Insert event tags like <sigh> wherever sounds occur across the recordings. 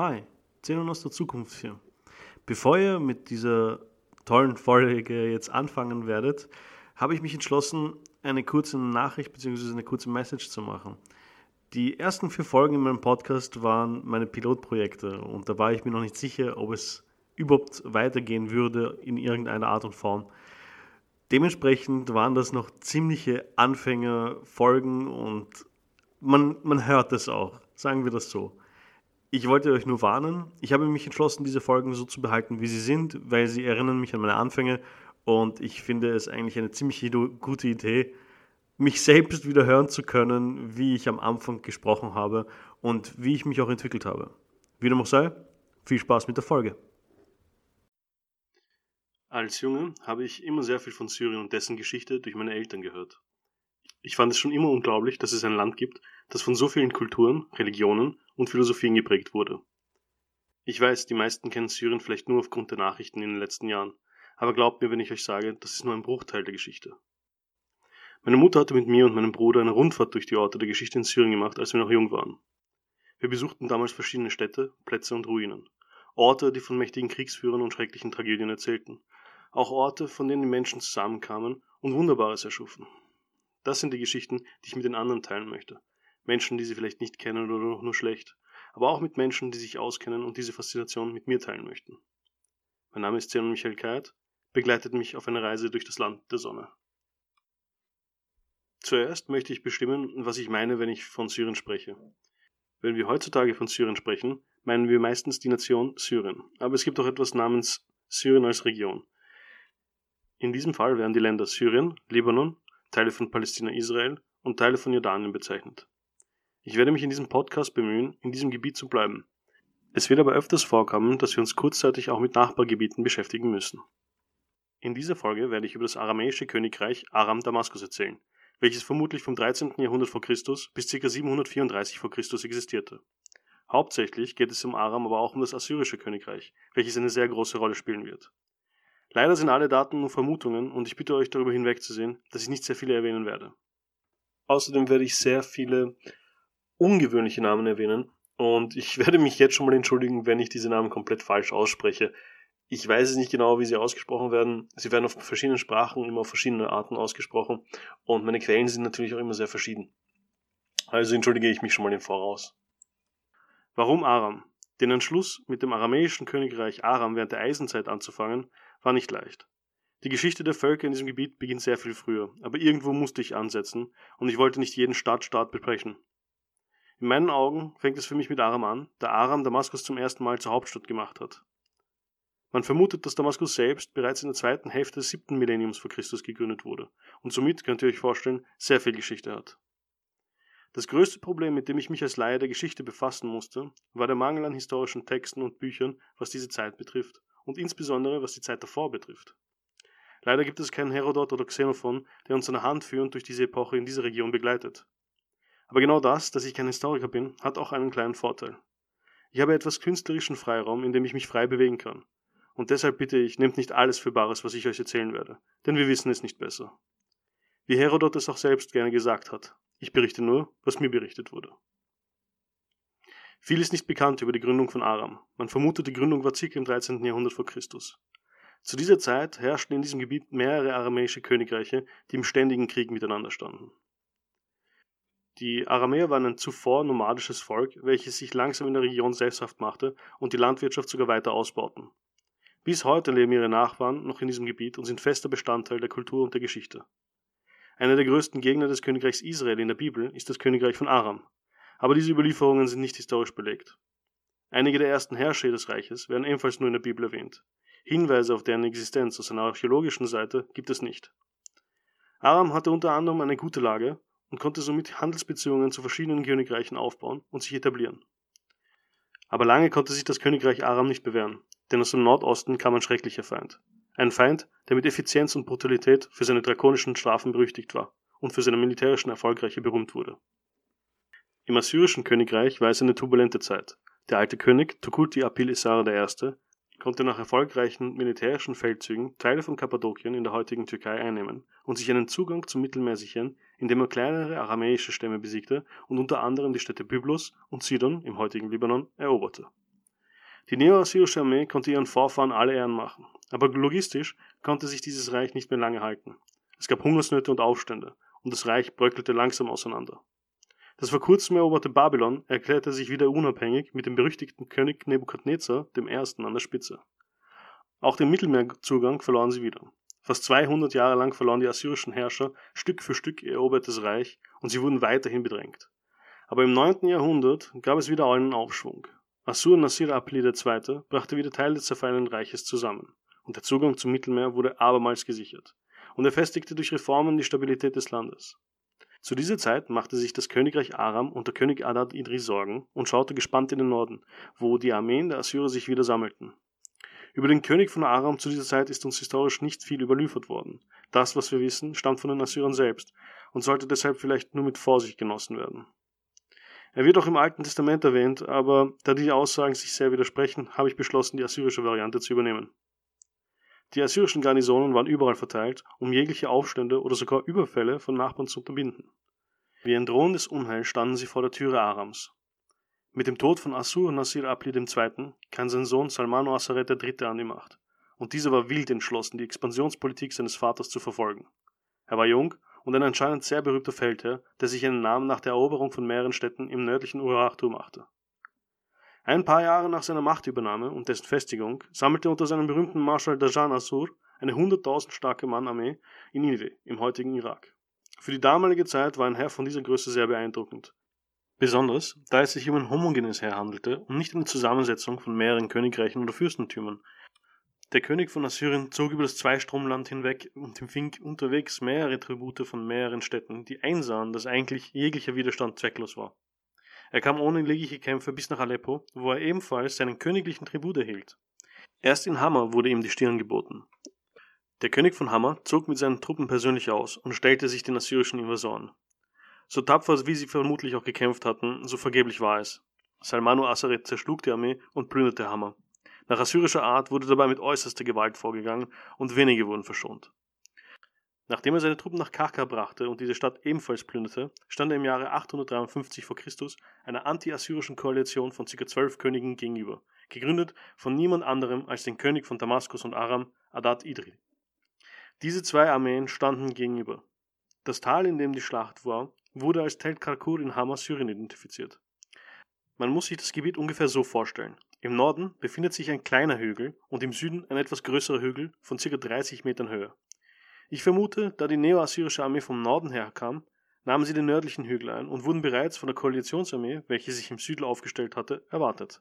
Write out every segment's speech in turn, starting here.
Hi, Zenon aus der Zukunft hier. Bevor ihr mit dieser tollen Folge jetzt anfangen werdet, habe ich mich entschlossen, eine kurze Nachricht bzw. eine kurze Message zu machen. Die ersten vier Folgen in meinem Podcast waren meine Pilotprojekte und da war ich mir noch nicht sicher, ob es überhaupt weitergehen würde in irgendeiner Art und Form. Dementsprechend waren das noch ziemliche Anfängerfolgen und man, man hört es auch, sagen wir das so. Ich wollte euch nur warnen. Ich habe mich entschlossen, diese Folgen so zu behalten, wie sie sind, weil sie erinnern mich an meine Anfänge und ich finde es eigentlich eine ziemlich gute Idee, mich selbst wieder hören zu können, wie ich am Anfang gesprochen habe und wie ich mich auch entwickelt habe. Wie dem auch sei, viel Spaß mit der Folge. Als Junge habe ich immer sehr viel von Syrien und dessen Geschichte durch meine Eltern gehört. Ich fand es schon immer unglaublich, dass es ein Land gibt, das von so vielen Kulturen, Religionen und Philosophien geprägt wurde. Ich weiß, die meisten kennen Syrien vielleicht nur aufgrund der Nachrichten in den letzten Jahren, aber glaubt mir, wenn ich euch sage, das ist nur ein Bruchteil der Geschichte. Meine Mutter hatte mit mir und meinem Bruder eine Rundfahrt durch die Orte der Geschichte in Syrien gemacht, als wir noch jung waren. Wir besuchten damals verschiedene Städte, Plätze und Ruinen. Orte, die von mächtigen Kriegsführern und schrecklichen Tragödien erzählten. Auch Orte, von denen die Menschen zusammenkamen und Wunderbares erschufen. Das sind die Geschichten, die ich mit den anderen teilen möchte. Menschen, die sie vielleicht nicht kennen oder nur schlecht, aber auch mit Menschen, die sich auskennen und diese Faszination mit mir teilen möchten. Mein Name ist Zenon Michael Kayat, begleitet mich auf eine Reise durch das Land der Sonne. Zuerst möchte ich bestimmen, was ich meine, wenn ich von Syrien spreche. Wenn wir heutzutage von Syrien sprechen, meinen wir meistens die Nation Syrien, aber es gibt auch etwas namens Syrien als Region. In diesem Fall werden die Länder Syrien, Libanon, Teile von Palästina, Israel und Teile von Jordanien bezeichnet. Ich werde mich in diesem Podcast bemühen, in diesem Gebiet zu bleiben. Es wird aber öfters vorkommen, dass wir uns kurzzeitig auch mit Nachbargebieten beschäftigen müssen. In dieser Folge werde ich über das aramäische Königreich Aram Damaskus erzählen, welches vermutlich vom 13. Jahrhundert vor Christus bis ca. 734 vor Christus existierte. Hauptsächlich geht es um Aram, aber auch um das assyrische Königreich, welches eine sehr große Rolle spielen wird. Leider sind alle Daten nur Vermutungen und ich bitte euch darüber hinwegzusehen, dass ich nicht sehr viele erwähnen werde. Außerdem werde ich sehr viele ungewöhnliche Namen erwähnen. Und ich <laughs> werde mich jetzt schon mal entschuldigen, wenn ich diese Namen komplett falsch ausspreche. Ich weiß es nicht genau, wie sie ausgesprochen werden. Sie werden auf verschiedenen Sprachen immer auf verschiedene Arten ausgesprochen. Und meine Quellen sind natürlich auch immer sehr verschieden. Also entschuldige ich mich schon mal im Voraus. Warum Aram? Den Entschluss, mit dem aramäischen Königreich Aram während der Eisenzeit anzufangen, war nicht leicht. Die Geschichte der Völker in diesem Gebiet beginnt sehr viel früher, aber irgendwo musste ich ansetzen und ich wollte nicht jeden Stadtstaat besprechen. In meinen Augen fängt es für mich mit Aram an, da Aram Damaskus zum ersten Mal zur Hauptstadt gemacht hat. Man vermutet, dass Damaskus selbst bereits in der zweiten Hälfte des siebten Millenniums vor Christus gegründet wurde und somit, könnt ihr euch vorstellen, sehr viel Geschichte hat. Das größte Problem, mit dem ich mich als Laie der Geschichte befassen musste, war der Mangel an historischen Texten und Büchern, was diese Zeit betrifft und insbesondere was die Zeit davor betrifft. Leider gibt es keinen Herodot oder Xenophon, der uns an der Hand führend durch diese Epoche in dieser Region begleitet. Aber genau das, dass ich kein Historiker bin, hat auch einen kleinen Vorteil. Ich habe etwas künstlerischen Freiraum, in dem ich mich frei bewegen kann. Und deshalb bitte ich, nehmt nicht alles für Bares, was ich euch erzählen werde, denn wir wissen es nicht besser. Wie Herodot es auch selbst gerne gesagt hat, ich berichte nur, was mir berichtet wurde. Viel ist nicht bekannt über die Gründung von Aram. Man vermutet, die Gründung war circa im 13. Jahrhundert vor Christus. Zu dieser Zeit herrschten in diesem Gebiet mehrere aramäische Königreiche, die im ständigen Krieg miteinander standen. Die Aramäer waren ein zuvor nomadisches Volk, welches sich langsam in der Region sesshaft machte und die Landwirtschaft sogar weiter ausbauten. Bis heute leben ihre Nachbarn noch in diesem Gebiet und sind fester Bestandteil der Kultur und der Geschichte. Einer der größten Gegner des Königreichs Israel in der Bibel ist das Königreich von Aram. Aber diese Überlieferungen sind nicht historisch belegt. Einige der ersten Herrscher des Reiches werden ebenfalls nur in der Bibel erwähnt. Hinweise auf deren Existenz aus einer archäologischen Seite gibt es nicht. Aram hatte unter anderem eine gute Lage und konnte somit Handelsbeziehungen zu verschiedenen Königreichen aufbauen und sich etablieren. Aber lange konnte sich das Königreich Aram nicht bewähren, denn aus dem Nordosten kam ein schrecklicher Feind. Ein Feind, der mit Effizienz und Brutalität für seine drakonischen Strafen berüchtigt war und für seine militärischen Erfolgreiche berühmt wurde. Im assyrischen Königreich war es eine turbulente Zeit. Der alte König Tukulti Apil Isar I konnte nach erfolgreichen militärischen Feldzügen Teile von Kappadokien in der heutigen Türkei einnehmen und sich einen Zugang zum Mittelmeer sichern, indem er kleinere aramäische Stämme besiegte und unter anderem die Städte Byblos und Sidon im heutigen Libanon eroberte. Die neo-assyrische Armee konnte ihren Vorfahren alle Ehren machen, aber logistisch konnte sich dieses Reich nicht mehr lange halten. Es gab Hungersnöte und Aufstände, und das Reich bröckelte langsam auseinander. Das vor kurzem eroberte Babylon erklärte sich wieder unabhängig mit dem berüchtigten König Nebukadnezar I. an der Spitze. Auch den Mittelmeerzugang verloren sie wieder. Fast 200 Jahre lang verloren die assyrischen Herrscher Stück für Stück ihr erobertes Reich und sie wurden weiterhin bedrängt. Aber im 9. Jahrhundert gab es wieder einen Aufschwung. Assur-Nasir Apli II. brachte wieder Teile des zerfallenen Reiches zusammen und der Zugang zum Mittelmeer wurde abermals gesichert. Und er festigte durch Reformen die Stabilität des Landes. Zu dieser Zeit machte sich das Königreich Aram unter König Adad Idri Sorgen und schaute gespannt in den Norden, wo die Armeen der Assyrer sich wieder sammelten. Über den König von Aram zu dieser Zeit ist uns historisch nicht viel überliefert worden. Das, was wir wissen, stammt von den Assyrern selbst und sollte deshalb vielleicht nur mit Vorsicht genossen werden. Er wird auch im Alten Testament erwähnt, aber da die Aussagen sich sehr widersprechen, habe ich beschlossen, die assyrische Variante zu übernehmen. Die assyrischen Garnisonen waren überall verteilt, um jegliche Aufstände oder sogar Überfälle von Nachbarn zu unterbinden. Wie ein drohendes Unheil standen sie vor der Türe Arams. Mit dem Tod von Assur Nasir Apli II. kam sein Sohn Salmano Assaret III. an die Macht, und dieser war wild entschlossen, die Expansionspolitik seines Vaters zu verfolgen. Er war jung und ein anscheinend sehr berühmter Feldherr, der sich einen Namen nach der Eroberung von mehreren Städten im nördlichen Urartu machte. Ein paar Jahre nach seiner Machtübernahme und dessen Festigung sammelte unter seinem berühmten Marschall Dajan Assur eine 100.000 starke Mann-Armee in Nineveh, im heutigen Irak. Für die damalige Zeit war ein Herr von dieser Größe sehr beeindruckend. Besonders, da es sich um ein homogenes Heer handelte und nicht eine Zusammensetzung von mehreren Königreichen oder Fürstentümern. Der König von Assyrien zog über das Zweistromland hinweg und empfing unterwegs mehrere Tribute von mehreren Städten, die einsahen, dass eigentlich jeglicher Widerstand zwecklos war. Er kam ohne jegliche Kämpfe bis nach Aleppo, wo er ebenfalls seinen königlichen Tribut erhielt. Erst in Hammer wurde ihm die Stirn geboten. Der König von Hammer zog mit seinen Truppen persönlich aus und stellte sich den assyrischen Invasoren. So tapfer wie sie vermutlich auch gekämpft hatten, so vergeblich war es. Salmano Assaret zerschlug die Armee und plünderte Hammer. Nach assyrischer Art wurde dabei mit äußerster Gewalt vorgegangen und wenige wurden verschont. Nachdem er seine Truppen nach Karka brachte und diese Stadt ebenfalls plünderte, stand er im Jahre 853 v. Chr. einer anti-assyrischen Koalition von ca. zwölf Königen gegenüber, gegründet von niemand anderem als den König von Damaskus und Aram, Adad Idri. Diese zwei Armeen standen gegenüber. Das Tal, in dem die Schlacht war, wurde als Tel Karkur in Hama, Syrien identifiziert. Man muss sich das Gebiet ungefähr so vorstellen. Im Norden befindet sich ein kleiner Hügel und im Süden ein etwas größerer Hügel von ca. 30 Metern Höhe. Ich vermute, da die neo-assyrische Armee vom Norden her kam, nahmen sie den nördlichen Hügel ein und wurden bereits von der Koalitionsarmee, welche sich im Süden aufgestellt hatte, erwartet.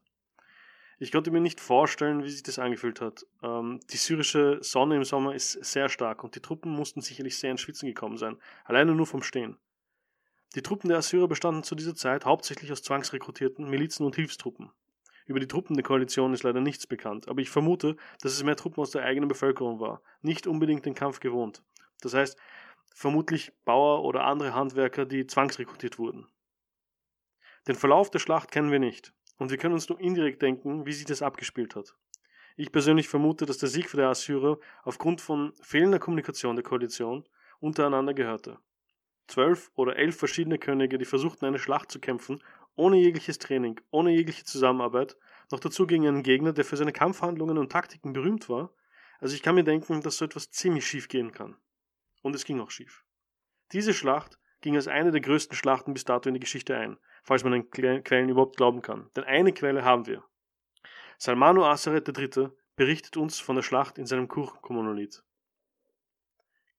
Ich konnte mir nicht vorstellen, wie sich das angefühlt hat. Ähm, die syrische Sonne im Sommer ist sehr stark und die Truppen mussten sicherlich sehr ins Schwitzen gekommen sein, alleine nur vom Stehen. Die Truppen der Assyrer bestanden zu dieser Zeit hauptsächlich aus zwangsrekrutierten Milizen und Hilfstruppen. Über die Truppen der Koalition ist leider nichts bekannt, aber ich vermute, dass es mehr Truppen aus der eigenen Bevölkerung war, nicht unbedingt den Kampf gewohnt. Das heißt, vermutlich Bauer oder andere Handwerker, die zwangsrekrutiert wurden. Den Verlauf der Schlacht kennen wir nicht, und wir können uns nur indirekt denken, wie sich das abgespielt hat. Ich persönlich vermute, dass der Sieg für die Assyrer aufgrund von fehlender Kommunikation der Koalition untereinander gehörte. Zwölf oder elf verschiedene Könige, die versuchten, eine Schlacht zu kämpfen ohne jegliches Training, ohne jegliche Zusammenarbeit, noch dazu gegen einen Gegner, der für seine Kampfhandlungen und Taktiken berühmt war. Also ich kann mir denken, dass so etwas ziemlich schief gehen kann. Und es ging auch schief. Diese Schlacht ging als eine der größten Schlachten bis dato in die Geschichte ein, falls man den Quellen überhaupt glauben kann. Denn eine Quelle haben wir. Salmano Asaret III. berichtet uns von der Schlacht in seinem Kurchenkommunolied.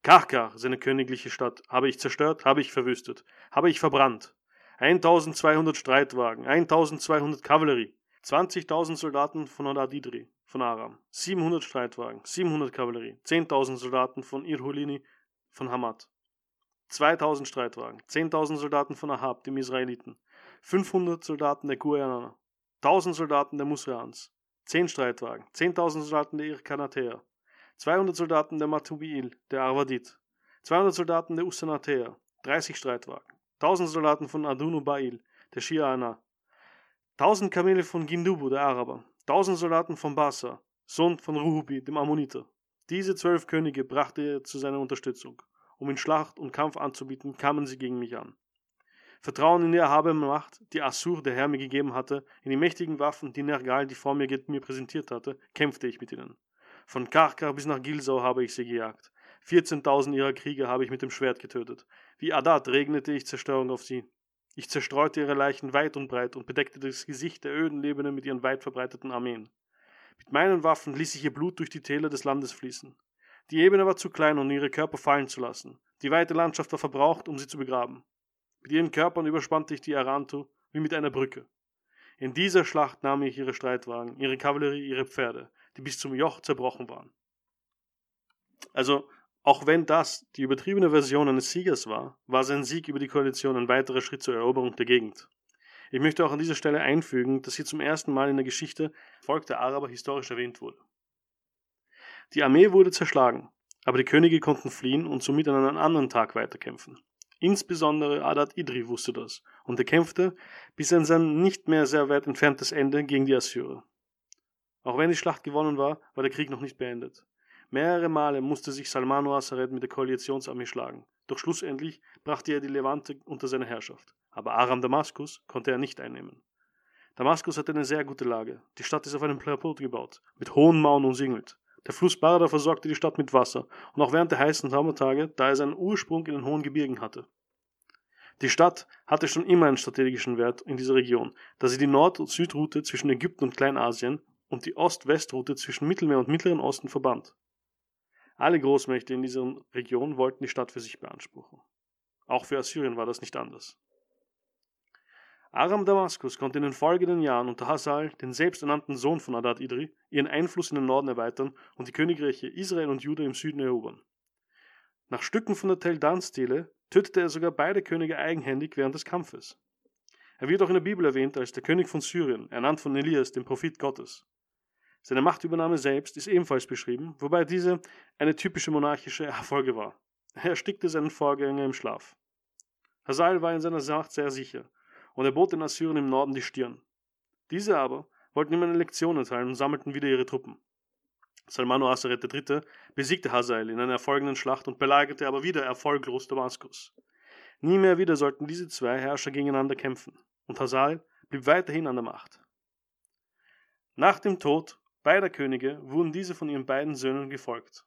Karkar, seine königliche Stadt, habe ich zerstört, habe ich verwüstet, habe ich verbrannt. 1200 Streitwagen, 1200 Kavallerie, 20.000 Soldaten von Adidri, von Aram, 700 Streitwagen, 700 Kavallerie, 10.000 Soldaten von Irhulini, von Hamad, 2000 Streitwagen, 10.000 Soldaten von Ahab, dem Israeliten, 500 Soldaten der Guayana, 1000 Soldaten der Musreans, 10 Streitwagen, 10.000 Soldaten der Irkanatea, 200 Soldaten der Matubiil, der Arvadit, 200 Soldaten der Usanatea, 30 Streitwagen, 1000 Soldaten von Adunu Bail, der Shiana, 1000 Kamele von Gindubu, der Araber, 1000 Soldaten von Basa, Sohn von Ruhubi, dem Ammoniter. Diese zwölf Könige brachte er zu seiner Unterstützung. Um in Schlacht und Kampf anzubieten, kamen sie gegen mich an. Vertrauen in die erhabene Macht, die Assur, der Herr mir gegeben hatte, in die mächtigen Waffen, die Nergal, die vor mir, mir präsentiert hatte, kämpfte ich mit ihnen. Von Karkar bis nach Gilsau habe ich sie gejagt. 14.000 ihrer Krieger habe ich mit dem Schwert getötet. Wie Adad regnete ich Zerstörung auf sie. Ich zerstreute ihre Leichen weit und breit und bedeckte das Gesicht der öden Lebenden mit ihren weit verbreiteten Armeen. Mit meinen Waffen ließ ich ihr Blut durch die Täler des Landes fließen. Die Ebene war zu klein, um ihre Körper fallen zu lassen. Die weite Landschaft war verbraucht, um sie zu begraben. Mit ihren Körpern überspannte ich die Arantu wie mit einer Brücke. In dieser Schlacht nahm ich ihre Streitwagen, ihre Kavallerie, ihre Pferde, die bis zum Joch zerbrochen waren. Also, auch wenn das die übertriebene Version eines Siegers war, war sein Sieg über die Koalition ein weiterer Schritt zur Eroberung der Gegend. Ich möchte auch an dieser Stelle einfügen, dass hier zum ersten Mal in der Geschichte Volk der Araber historisch erwähnt wurde. Die Armee wurde zerschlagen, aber die Könige konnten fliehen und somit an einem anderen Tag weiterkämpfen. Insbesondere Adad Idri wusste das und er kämpfte bis an sein nicht mehr sehr weit entferntes Ende gegen die Assyrer. Auch wenn die Schlacht gewonnen war, war der Krieg noch nicht beendet. Mehrere Male musste sich Salmano Asaret mit der Koalitionsarmee schlagen, doch schlussendlich brachte er die Levante unter seine Herrschaft. Aber Aram Damaskus konnte er nicht einnehmen. Damaskus hatte eine sehr gute Lage. Die Stadt ist auf einem Plateau gebaut, mit hohen Mauern umsingelt. Der Fluss Barda versorgte die Stadt mit Wasser, und auch während der heißen Sommertage, da er seinen Ursprung in den hohen Gebirgen hatte. Die Stadt hatte schon immer einen strategischen Wert in dieser Region, da sie die Nord- und Südroute zwischen Ägypten und Kleinasien und die Ost-West-Route zwischen Mittelmeer und Mittleren Osten verband. Alle Großmächte in dieser Region wollten die Stadt für sich beanspruchen. Auch für Assyrien war das nicht anders. Aram Damaskus konnte in den folgenden Jahren unter Hassal, den selbsternannten Sohn von Adad Idri, ihren Einfluss in den Norden erweitern und die Königreiche Israel und Juda im Süden erobern. Nach Stücken von der Tel Dan-Stele tötete er sogar beide Könige eigenhändig während des Kampfes. Er wird auch in der Bibel erwähnt als der König von Syrien, ernannt von Elias, dem Prophet Gottes. Seine Machtübernahme selbst ist ebenfalls beschrieben, wobei diese eine typische monarchische Erfolge war. Er erstickte seinen Vorgänger im Schlaf. Hazael war in seiner Macht sehr sicher, und er bot den Assyrern im Norden die Stirn. Diese aber wollten ihm eine Lektion erteilen und sammelten wieder ihre Truppen. Salmano Aseret III. besiegte Hazael in einer erfolgenden Schlacht und belagerte aber wieder erfolglos Damaskus. Nie mehr wieder sollten diese zwei Herrscher gegeneinander kämpfen, und Hazael blieb weiterhin an der Macht. Nach dem Tod beider Könige wurden diese von ihren beiden Söhnen gefolgt.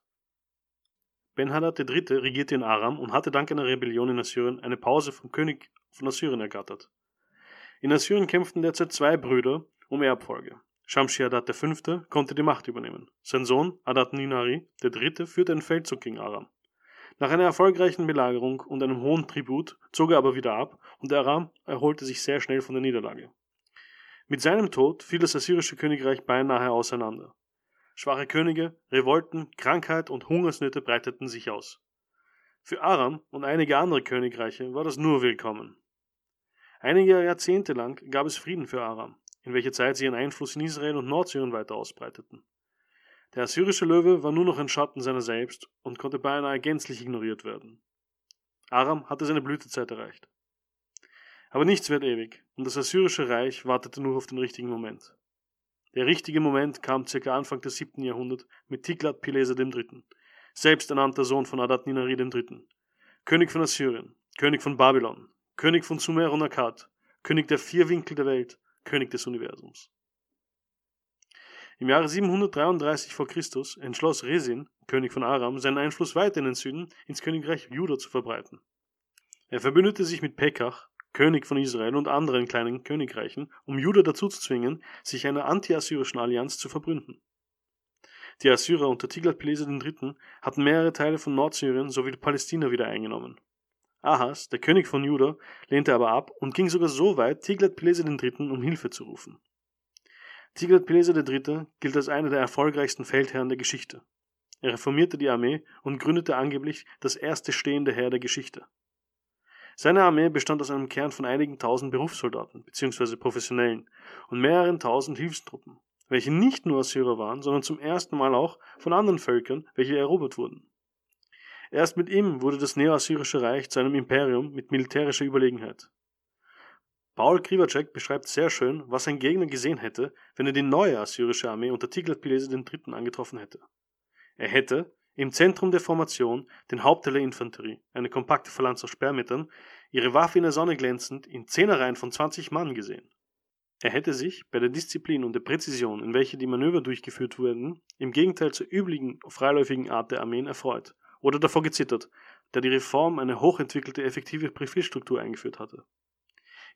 Ben-Hadad III. regierte in Aram und hatte dank einer Rebellion in Assyrien eine Pause vom König von Assyrien ergattert. In Assyrien kämpften derzeit zwei Brüder um Erbfolge. Shamshi-Adad V. konnte die Macht übernehmen. Sein Sohn Adad-Ninari III. führte einen Feldzug gegen Aram. Nach einer erfolgreichen Belagerung und einem hohen Tribut zog er aber wieder ab und Aram erholte sich sehr schnell von der Niederlage. Mit seinem Tod fiel das assyrische Königreich beinahe auseinander. Schwache Könige, Revolten, Krankheit und Hungersnöte breiteten sich aus. Für Aram und einige andere Königreiche war das nur willkommen. Einige Jahrzehnte lang gab es Frieden für Aram, in welcher Zeit sie ihren Einfluss in Israel und Nordsyrien weiter ausbreiteten. Der assyrische Löwe war nur noch ein Schatten seiner selbst und konnte beinahe gänzlich ignoriert werden. Aram hatte seine Blütezeit erreicht. Aber nichts wird ewig, und das assyrische Reich wartete nur auf den richtigen Moment. Der richtige Moment kam circa Anfang des 7. Jahrhunderts mit Tiglat-Pileser III., selbsternannter Sohn von Adad-Ninari III., König von Assyrien, König von Babylon, König von Sumer und Akkad, König der vier Winkel der Welt, König des Universums. Im Jahre 733 v. Chr. entschloss Resin, König von Aram, seinen Einfluss weiter in den Süden ins Königreich Juda zu verbreiten. Er verbündete sich mit Pekach, König von Israel und anderen kleinen Königreichen, um Juda dazu zu zwingen, sich einer anti-assyrischen Allianz zu verbünden. Die Assyrer unter Tiglat-Pileser III. hatten mehrere Teile von Nordsyrien sowie Palästina wieder eingenommen. Ahas, der König von Juda, lehnte aber ab und ging sogar so weit, Tiglat-Pileser III. um Hilfe zu rufen. Tiglat-Pileser III. gilt als einer der erfolgreichsten Feldherren der Geschichte. Er reformierte die Armee und gründete angeblich das erste stehende Heer der Geschichte. Seine Armee bestand aus einem Kern von einigen tausend Berufssoldaten bzw. Professionellen und mehreren tausend Hilfstruppen, welche nicht nur Assyrer waren, sondern zum ersten Mal auch von anderen Völkern, welche erobert wurden. Erst mit ihm wurde das neo-assyrische Reich zu einem Imperium mit militärischer Überlegenheit. Paul Krivacek beschreibt sehr schön, was sein Gegner gesehen hätte, wenn er die neue assyrische Armee unter Tiglat-Pileser III. angetroffen hätte. Er hätte, im Zentrum der Formation den Hauptteil der Infanterie, eine kompakte Phalanx aus Sperrmittern, ihre Waffe in der Sonne glänzend, in Zehnerreihen von 20 Mann gesehen. Er hätte sich bei der Disziplin und der Präzision, in welcher die Manöver durchgeführt wurden, im Gegenteil zur üblichen freiläufigen Art der Armeen erfreut oder davor gezittert, da die Reform eine hochentwickelte effektive Profilstruktur eingeführt hatte.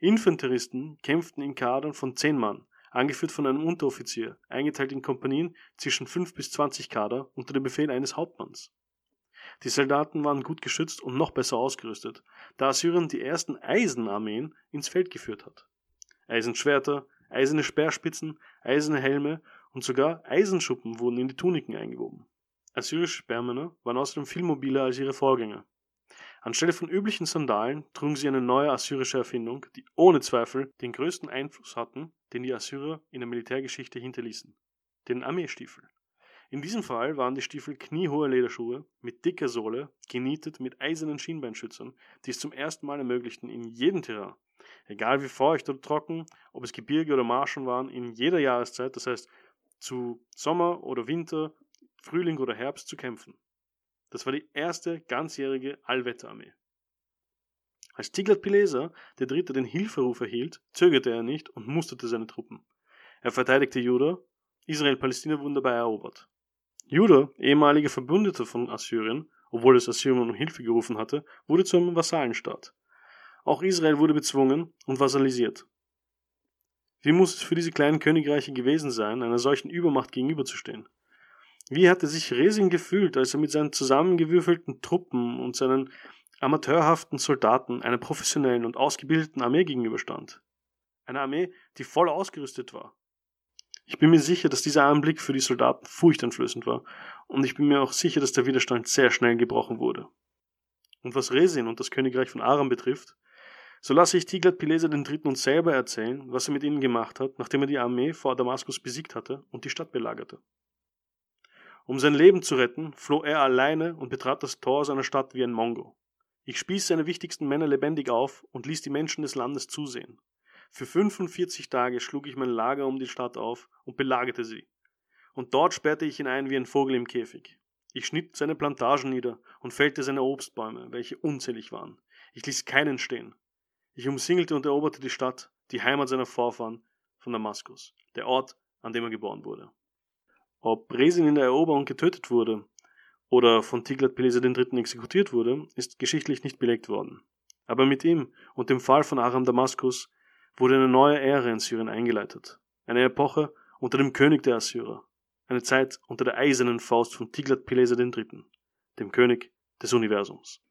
Infanteristen kämpften in Kadern von zehn Mann, angeführt von einem Unteroffizier, eingeteilt in Kompanien zwischen fünf bis zwanzig Kader unter dem Befehl eines Hauptmanns. Die Soldaten waren gut geschützt und noch besser ausgerüstet, da Assyrien die ersten Eisenarmeen ins Feld geführt hat. Eisenschwerter, eiserne Speerspitzen, eiserne Helme und sogar Eisenschuppen wurden in die Tuniken eingewoben. Assyrische Sperrmänner waren außerdem viel mobiler als ihre Vorgänger. Anstelle von üblichen Sandalen trugen sie eine neue assyrische Erfindung, die ohne Zweifel den größten Einfluss hatten, den die Assyrer in der Militärgeschichte hinterließen: den Armeestiefel. In diesem Fall waren die Stiefel kniehohe Lederschuhe mit dicker Sohle, genietet mit eisernen Schienbeinschützern, die es zum ersten Mal ermöglichten, in jedem Terrain, egal wie feucht oder trocken, ob es Gebirge oder Marschen waren, in jeder Jahreszeit, das heißt zu Sommer oder Winter, Frühling oder Herbst, zu kämpfen. Das war die erste ganzjährige Allwetterarmee. Als Tiglat-Pileser der Dritte den Hilferuf erhielt, zögerte er nicht und musterte seine Truppen. Er verteidigte Juda, Israel-Palästina wurden dabei erobert. Juda, ehemaliger Verbündeter von Assyrien, obwohl es Assyrien um Hilfe gerufen hatte, wurde zu einem Vassallenstaat. Auch Israel wurde bezwungen und vassalisiert. Wie muss es für diese kleinen Königreiche gewesen sein, einer solchen Übermacht gegenüberzustehen? Wie hatte sich Resin gefühlt, als er mit seinen zusammengewürfelten Truppen und seinen amateurhaften Soldaten einer professionellen und ausgebildeten Armee gegenüberstand? Eine Armee, die voll ausgerüstet war. Ich bin mir sicher, dass dieser Anblick für die Soldaten furchteinflößend war, und ich bin mir auch sicher, dass der Widerstand sehr schnell gebrochen wurde. Und was Resin und das Königreich von Aram betrifft, so lasse ich Tiglat-Pileser III. uns selber erzählen, was er mit ihnen gemacht hat, nachdem er die Armee vor Damaskus besiegt hatte und die Stadt belagerte. Um sein Leben zu retten, floh er alleine und betrat das Tor seiner Stadt wie ein Mongo. Ich spieß seine wichtigsten Männer lebendig auf und ließ die Menschen des Landes zusehen. Für 45 Tage schlug ich mein Lager um die Stadt auf und belagerte sie. Und dort sperrte ich ihn ein wie ein Vogel im Käfig. Ich schnitt seine Plantagen nieder und fällte seine Obstbäume, welche unzählig waren. Ich ließ keinen stehen. Ich umsingelte und eroberte die Stadt, die Heimat seiner Vorfahren von Damaskus, der Ort, an dem er geboren wurde. Ob Resin in der Eroberung getötet wurde oder von Tiglat-Pileser III. exekutiert wurde, ist geschichtlich nicht belegt worden. Aber mit ihm und dem Fall von Aram Damaskus wurde eine neue Ära in Syrien eingeleitet. Eine Epoche unter dem König der Assyrer. Eine Zeit unter der eisernen Faust von Tiglat-Pileser III., dem König des Universums.